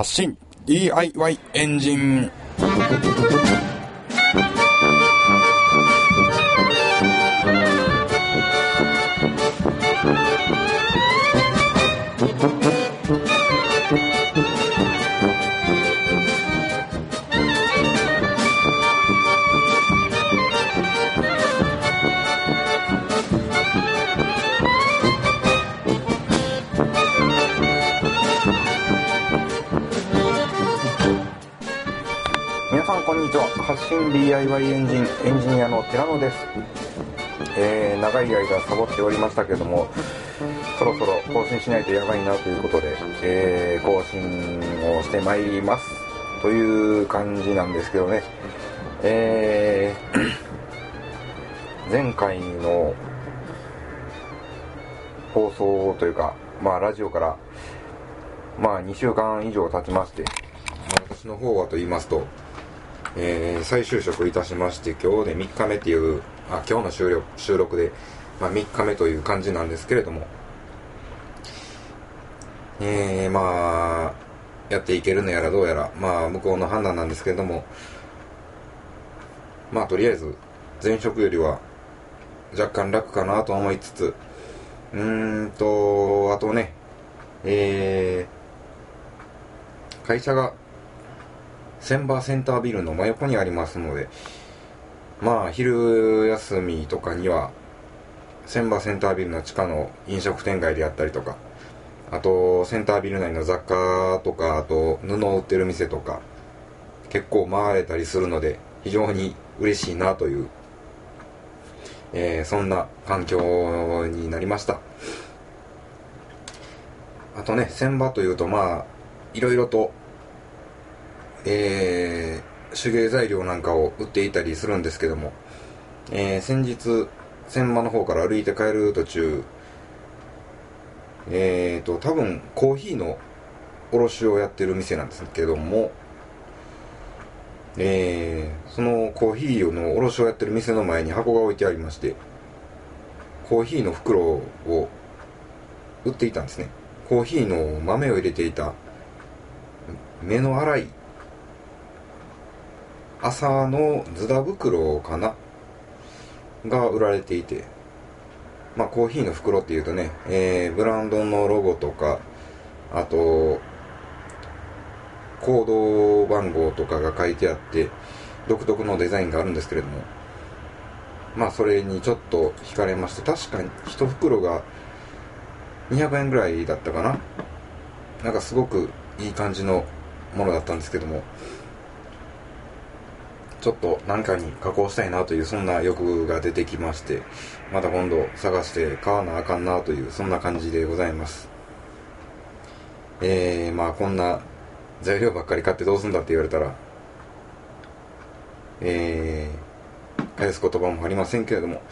発信。DIY エンジン。にちは。発信 DIY エンジンエンジニアの寺野です、えー、長い間サボっておりましたけどもそろそろ更新しないとやばいなということで、えー、更新をしてまいります。という感じなんですけどね。えー、前回の放送というかまあラジオからまあ2週間以上経ちまして私の方はと言いますと、えー再就職いたしまして今日で3日目っていうあ今日の収録収録で、まあ、3日目という感じなんですけれども。えー、まあやっていけるのやらどうやらまあ向こうの判断なんですけれども。まあとりあえず前職よりは若干楽かなと思いつつ。うーんとあとねえー、会社が千葉センタービルの真横にありますのでまあ昼休みとかには千葉センタービルの地下の飲食店街であったりとかあとセンタービル内の雑貨とかあと布を売ってる店とか結構回れたりするので非常に嬉しいなという、えーそんな環境になりました。あとね千葉というとまあいろいろとえー手芸材料なんかを売っていたりするんですけども、えー先日千葉の方から歩いて帰る途中えーと多分コーヒーの卸をやってる店なんですけどもえーそのコーヒーの卸をやってる店の前に箱が置いてありましてコーヒーの袋を売っていたんですね。コーヒーの豆を入れていた目の粗い朝のズダ袋かな？が売られていてまあコーヒーの袋っていうとね、えーブランドのロゴとかあとコード番号とかが書いてあって独特のデザインがあるんですけれどもまあそれにちょっと惹かれまして確かに一袋が200円ぐらいだったかな？なんかすごくいい感じのものだったんですけどもちょっと何かに加工したいなというそんな欲が出てきましてまた今度探して買わなあかんなというそんな感じでございます。えー、まあこんな材料ばっかり買ってどうすんだって言われたらえー、返す言葉もありませんけれども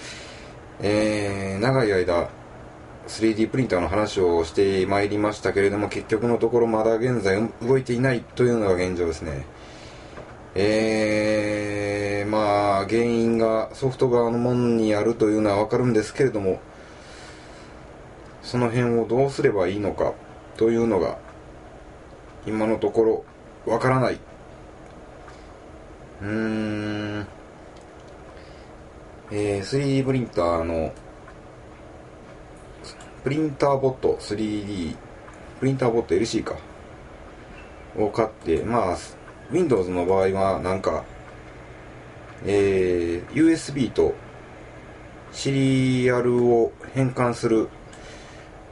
えー、長い間 3D プリンターの話をしてまいりましたけれども結局のところまだ現在動いていないというのが現状ですね。えー、まあ原因がソフト側のものにあるというのはわかるんですけれどもその辺をどうすればいいのかというのが今のところわからない。うーん。えー、3D プリンターのプリンターボット 3D プリンターボット LC か。を買ってまあ Windows の場合はなんかえー、USB とシリアルを変換する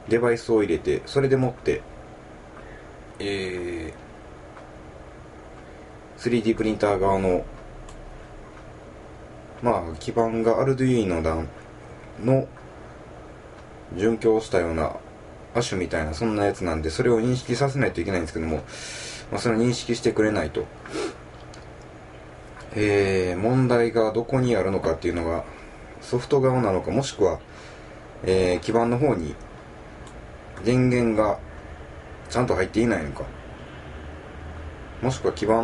デバイスを入れてそれでもってえー 3D プリンター側のまあ基板が Arduino だの準拠をしたようなアッシュみたいなそんなやつなんでそれを認識させないといけないんですけども、まあ、それを認識してくれないと。えー、問題がどこにあるのかっていうのがソフト側なのかもしくは、えー基板の方に電源がちゃんと入っていないのか。もしくは基板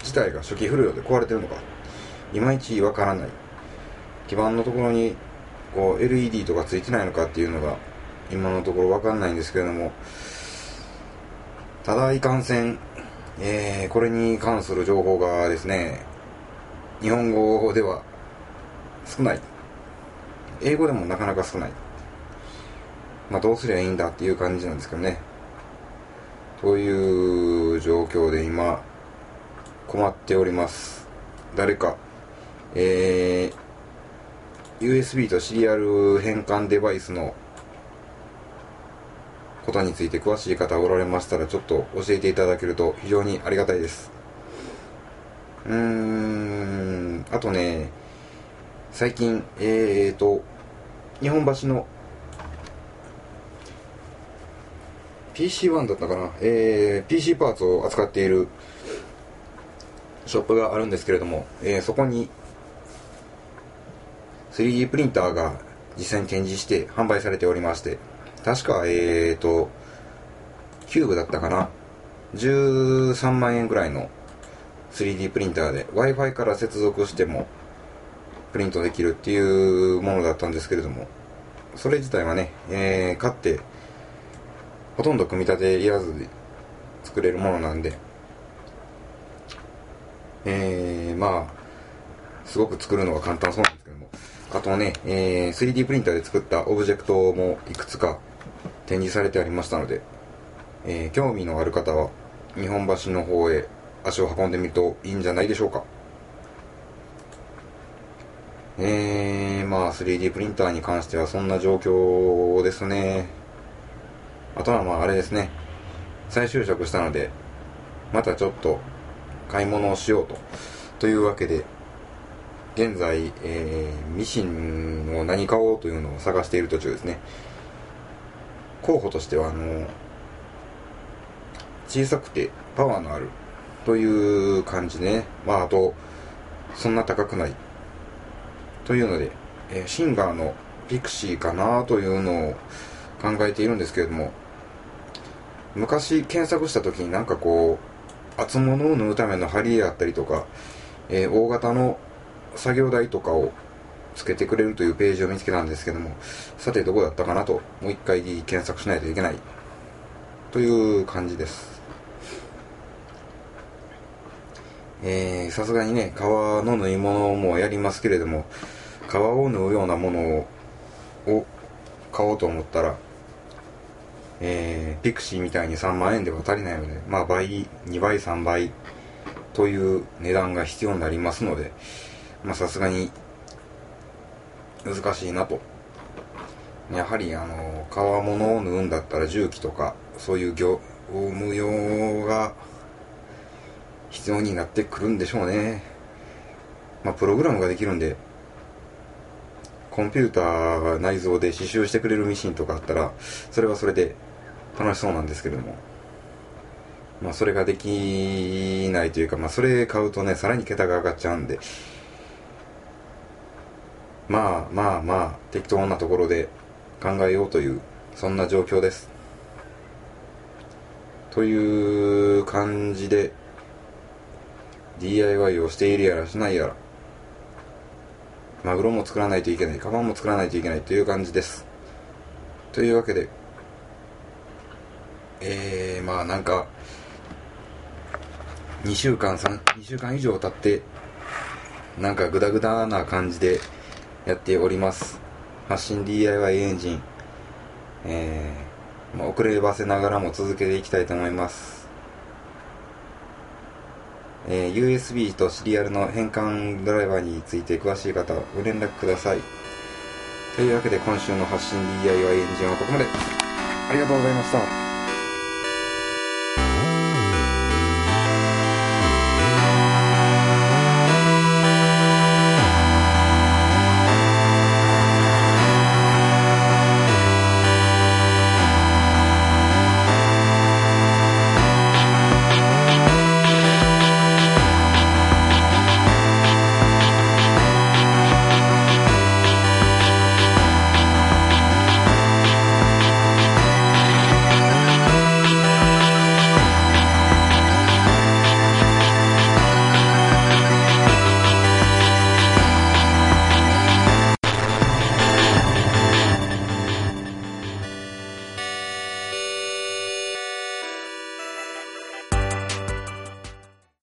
自体が初期不良で壊れてるのか。いまいちわからない。基板のところにこう LED とかついてないのかっていうのが今のところわかんないんですけれどもただいかんせん、えー、これに関する情報がですね、日本語では少ない。英語でもなかなか少ない。まあどうすりゃいいんだっていう感じなんですけどね。という状況で今、困っております。誰か、えー、USB とシリアル変換デバイスのことについて詳しい方おられましたらちょっと教えていただけると非常にありがたいです。うーん。あとね最近えーと日本橋の PC1 だったかな、えー、PC パーツを扱っているショップがあるんですけれども、えー、そこに 3D プリンターが実際に展示して販売されておりまして確か、えーと、キューブだったかな。13万円ぐらいの 3D プリンターで Wi-Fi から接続してもプリントできるっていうものだったんですけれども、それ自体はね、えー、買ってほとんど組み立ていらずで作れるものなんで、えー、まあ、すごく作るのが簡単そうなんですけども、あとね、えー、3D プリンターで作ったオブジェクトもいくつか展示されてありましたので、えー、興味のある方は日本橋の方へ足を運んでみるといいんじゃないでしょうか。えー、まあ 3D プリンターに関してはそんな状況ですね。あとはまああれですね。再就職したのでまたちょっと買い物をしようとというわけで現在、えー、ミシンを何買おうというのを探している途中ですね。候補としてはあの小さくてパワーのあるという感じね。まああとそんな高くないというので、え、シンガーのピクシーかなというのを考えているんですけれども昔検索した時になんかこう厚物を縫うための針であったりとか、えー、大型の作業台とかをつけてくれるというページを見つけたんですけども、さてどこだったかなと、もう一回検索しないといけない、という感じです。え、さすがにね、革の縫い物もやりますけれども、革を縫うようなものを買おうと思ったら、えー、ピクシーみたいに3万円では足りないので、まあ倍、2倍、3倍という値段が必要になりますので、まあさすがに難しいなと。やはりあの、革物を縫うんだったら重機とか、そういう業務用が必要になってくるんでしょうね。まあ、プログラムができるんで、コンピューターが内蔵で刺繍してくれるミシンとかあったら、それはそれで楽しそうなんですけども。まあ、それができないというか、まあ、それ買うとね、さらに桁が上がっちゃうんで、まあまあまあ適当なところで考えようというそんな状況です。という感じで DIY をしているやらしないやらマグロも作らないといけないカバンも作らないといけないという感じです。というわけでえー、まあなんか2週間3 2週間以上経ってなんかグダグダな感じでやっております。発信 DIY エンジン、えー、まあ、遅ればせながらも続けていきたいと思います、えー、USB とシリアルの変換ドライバーについて詳しい方ご連絡ください。というわけで今週の発信 DIY エンジンはここまで。ありがとうございました。